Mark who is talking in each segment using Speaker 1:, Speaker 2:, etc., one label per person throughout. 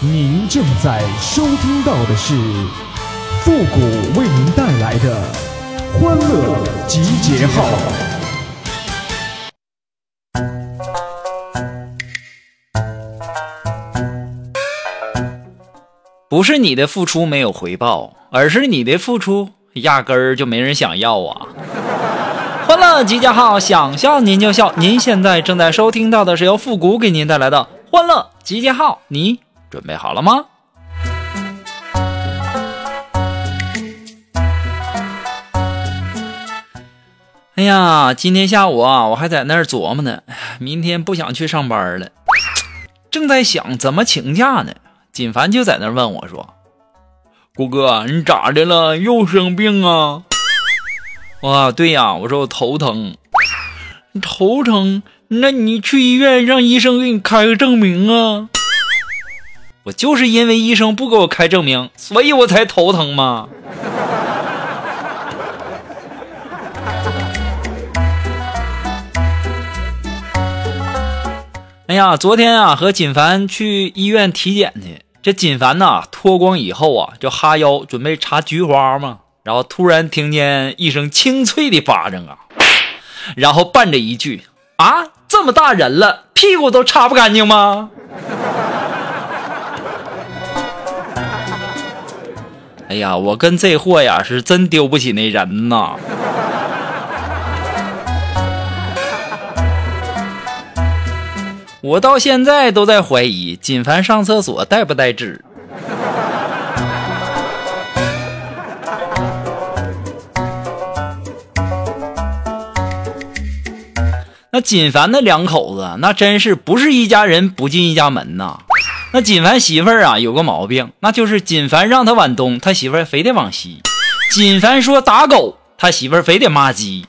Speaker 1: 您正在收听到的是复古为您带来的欢乐集结号。
Speaker 2: 不是你的付出没有回报，而是你的付出压根儿就没人想要啊！欢乐集结号，想笑您就笑。您现在正在收听到的是由复古给您带来的欢乐集结号，你准备好了吗？哎呀，今天下午啊，我还在那儿琢磨呢，明天不想去上班了，正在想怎么请假呢。锦凡就在那问我说：“顾哥，你咋的了？又生病啊？”哇，对呀，我说我头疼，头疼，那你去医院让医生给你开个证明啊！我就是因为医生不给我开证明，所以我才头疼嘛。哎呀，昨天啊和锦凡去医院体检去，这锦凡呐脱光以后啊就哈腰准备插菊花嘛。然后突然听见一声清脆的巴掌啊，然后伴着一句：“啊，这么大人了，屁股都擦不干净吗？”哎呀，我跟这货呀是真丢不起那人呐！我到现在都在怀疑锦凡上厕所带不带纸。那锦凡那两口子，那真是不是一家人不进一家门呐。那锦凡媳妇儿啊，有个毛病，那就是锦凡让他往东，他媳妇儿非得往西；锦凡说打狗，他媳妇儿非得骂鸡。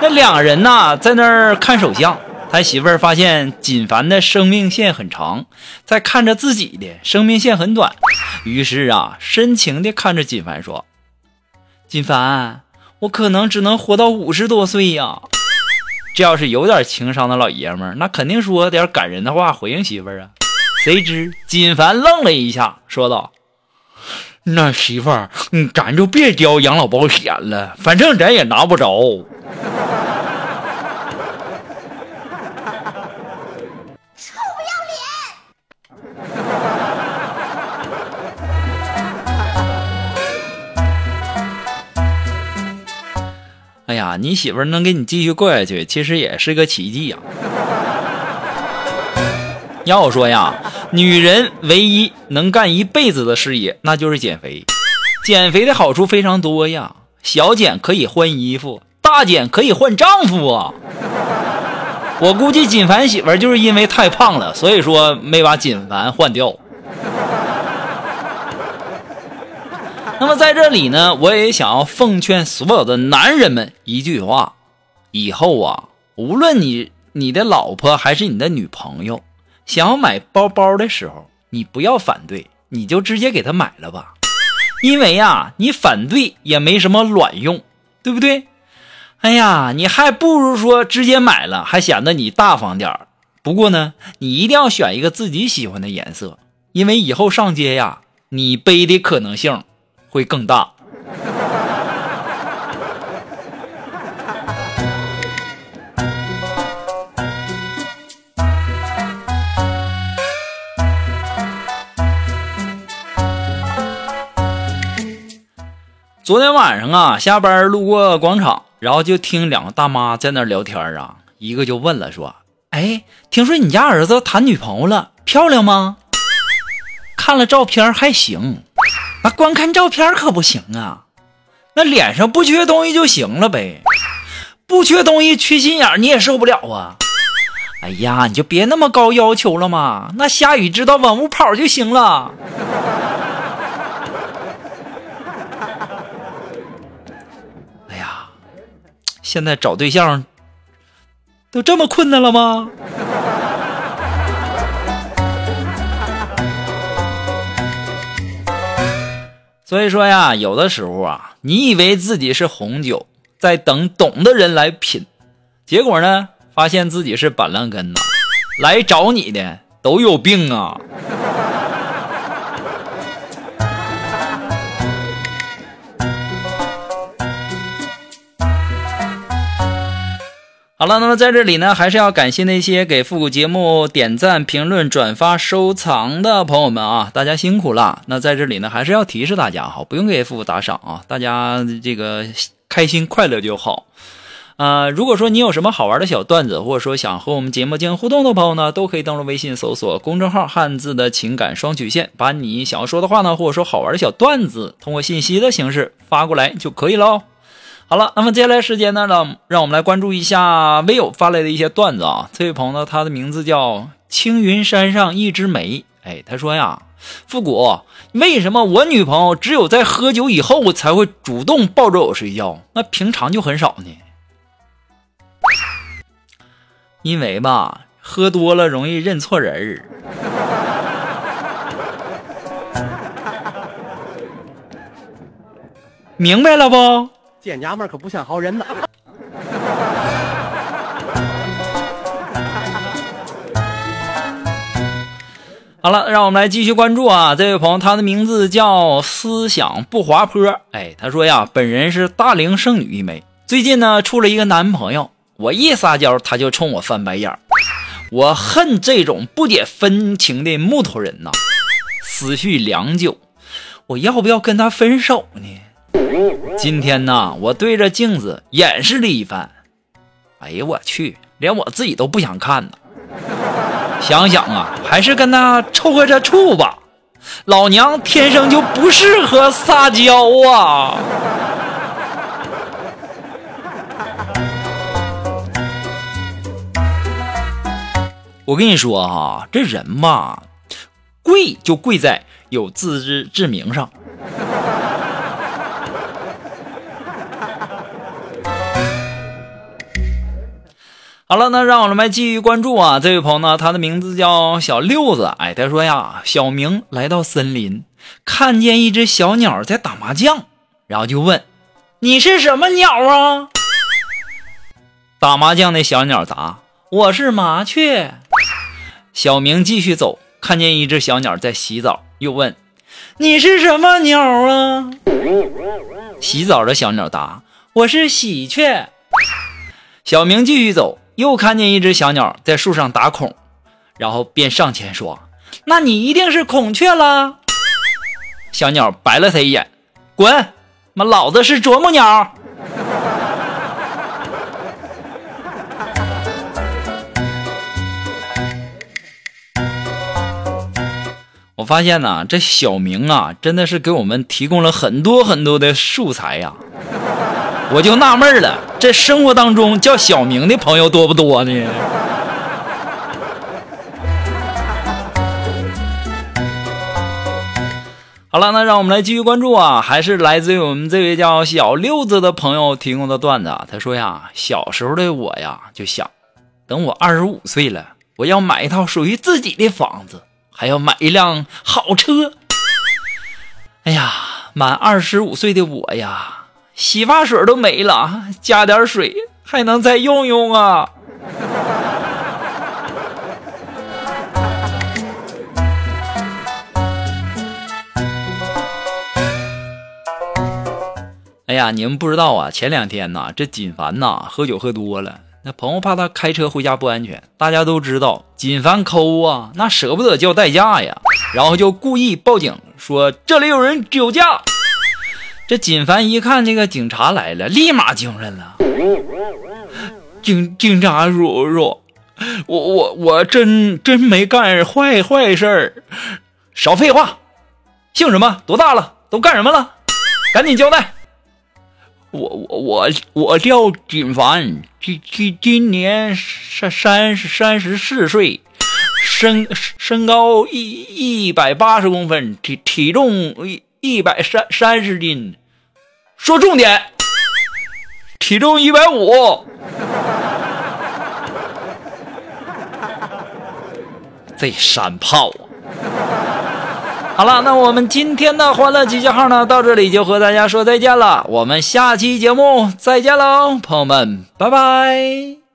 Speaker 2: 那两人呐，在那儿看手相，他媳妇儿发现锦凡的生命线很长，在看着自己的生命线很短，于是啊，深情地看着锦凡说：“锦凡，我可能只能活到五十多岁呀。”这要是有点情商的老爷们儿，那肯定说点感人的话回应媳妇儿啊。谁知金凡愣了一下，说道：“那媳妇儿，咱就别交养老保险了，反正咱也拿不着。”呀，你媳妇能给你继续过下去，其实也是个奇迹呀。要我说呀，女人唯一能干一辈子的事业，那就是减肥。减肥的好处非常多呀，小减可以换衣服，大减可以换丈夫啊。我估计锦凡媳妇就是因为太胖了，所以说没把锦凡换掉。那么在这里呢，我也想要奉劝所有的男人们一句话：以后啊，无论你你的老婆还是你的女朋友，想要买包包的时候，你不要反对，你就直接给她买了吧。因为呀，你反对也没什么卵用，对不对？哎呀，你还不如说直接买了，还显得你大方点儿。不过呢，你一定要选一个自己喜欢的颜色，因为以后上街呀，你背的可能性。会更大。昨天晚上啊，下班路过广场，然后就听两个大妈在那聊天啊，一个就问了，说：“哎，听说你家儿子谈女朋友了，漂亮吗？看了照片还行。”光看照片可不行啊，那脸上不缺东西就行了呗，不缺东西缺心眼你也受不了啊。哎呀，你就别那么高要求了嘛，那下雨知道往屋跑就行了。哎呀，现在找对象都这么困难了吗？所以说呀，有的时候啊，你以为自己是红酒，在等懂的人来品，结果呢，发现自己是板蓝根呐。来找你的都有病啊！好了，那么在这里呢，还是要感谢那些给复古节目点赞、评论、转发、收藏的朋友们啊，大家辛苦了。那在这里呢，还是要提示大家哈，不用给复古打赏啊，大家这个开心快乐就好。呃，如果说你有什么好玩的小段子，或者说想和我们节目进行互动的朋友呢，都可以登录微信搜索公众号“汉字的情感双曲线”，把你想要说的话呢，或者说好玩的小段子，通过信息的形式发过来就可以喽。好了，那么接下来时间呢，让让我们来关注一下微友发来的一些段子啊。这位朋友呢，他的名字叫青云山上一枝梅。哎，他说呀，复古，为什么我女朋友只有在喝酒以后才会主动抱着我睡觉，那平常就很少呢？因为吧，喝多了容易认错人儿。明白了不？
Speaker 3: 这娘们可不像好人呐！
Speaker 2: 好了，让我们来继续关注啊！这位朋友，他的名字叫思想不滑坡。哎，他说呀，本人是大龄剩女一枚，最近呢处了一个男朋友，我一撒娇他就冲我翻白眼，我恨这种不解风情的木头人呐！思绪良久，我要不要跟他分手呢？今天呢，我对着镜子演示了一番。哎呀，我去，连我自己都不想看呢。想想啊，还是跟他凑合着处吧。老娘天生就不适合撒娇啊！我跟你说哈，这人嘛，贵就贵在有自知之明上。好了，那让我们继续关注啊！这位朋友呢，他的名字叫小六子。哎，他说呀，小明来到森林，看见一只小鸟在打麻将，然后就问：“你是什么鸟啊？”打麻将的小鸟答：“我是麻雀。”小明继续走，看见一只小鸟在洗澡，又问：“你是什么鸟啊？”洗澡的小鸟答：“我是喜鹊。”小明继续走。又看见一只小鸟在树上打孔，然后便上前说：“那你一定是孔雀啦！” 小鸟白了他一眼：“滚！妈，老子是啄木鸟。”我发现呢，这小明啊，真的是给我们提供了很多很多的素材呀。我就纳闷了，这生活当中叫小明的朋友多不多呢？好了，那让我们来继续关注啊，还是来自于我们这位叫小六子的朋友提供的段子啊。他说呀，小时候的我呀，就想，等我二十五岁了，我要买一套属于自己的房子，还要买一辆好车。哎呀，满二十五岁的我呀。洗发水都没了，加点水还能再用用啊！哎呀，你们不知道啊，前两天呐，这锦凡呐喝酒喝多了，那朋友怕他开车回家不安全，大家都知道锦凡抠啊，那舍不得叫代驾呀，然后就故意报警说这里有人酒驾。这锦凡一看这个警察来了，立马精神了。警警察叔叔，我我我真真没干坏坏事儿，少废话。姓什么？多大了？都干什么了？赶紧交代。我我我我叫锦凡，今今今年三三三十四岁，身身高一一百八十公分，体体重一。一百三三十斤，说重点，体重一百五，这山炮啊！好了，那我们今天的欢乐集结号呢，到这里就和大家说再见了。我们下期节目再见喽，朋友们，拜拜。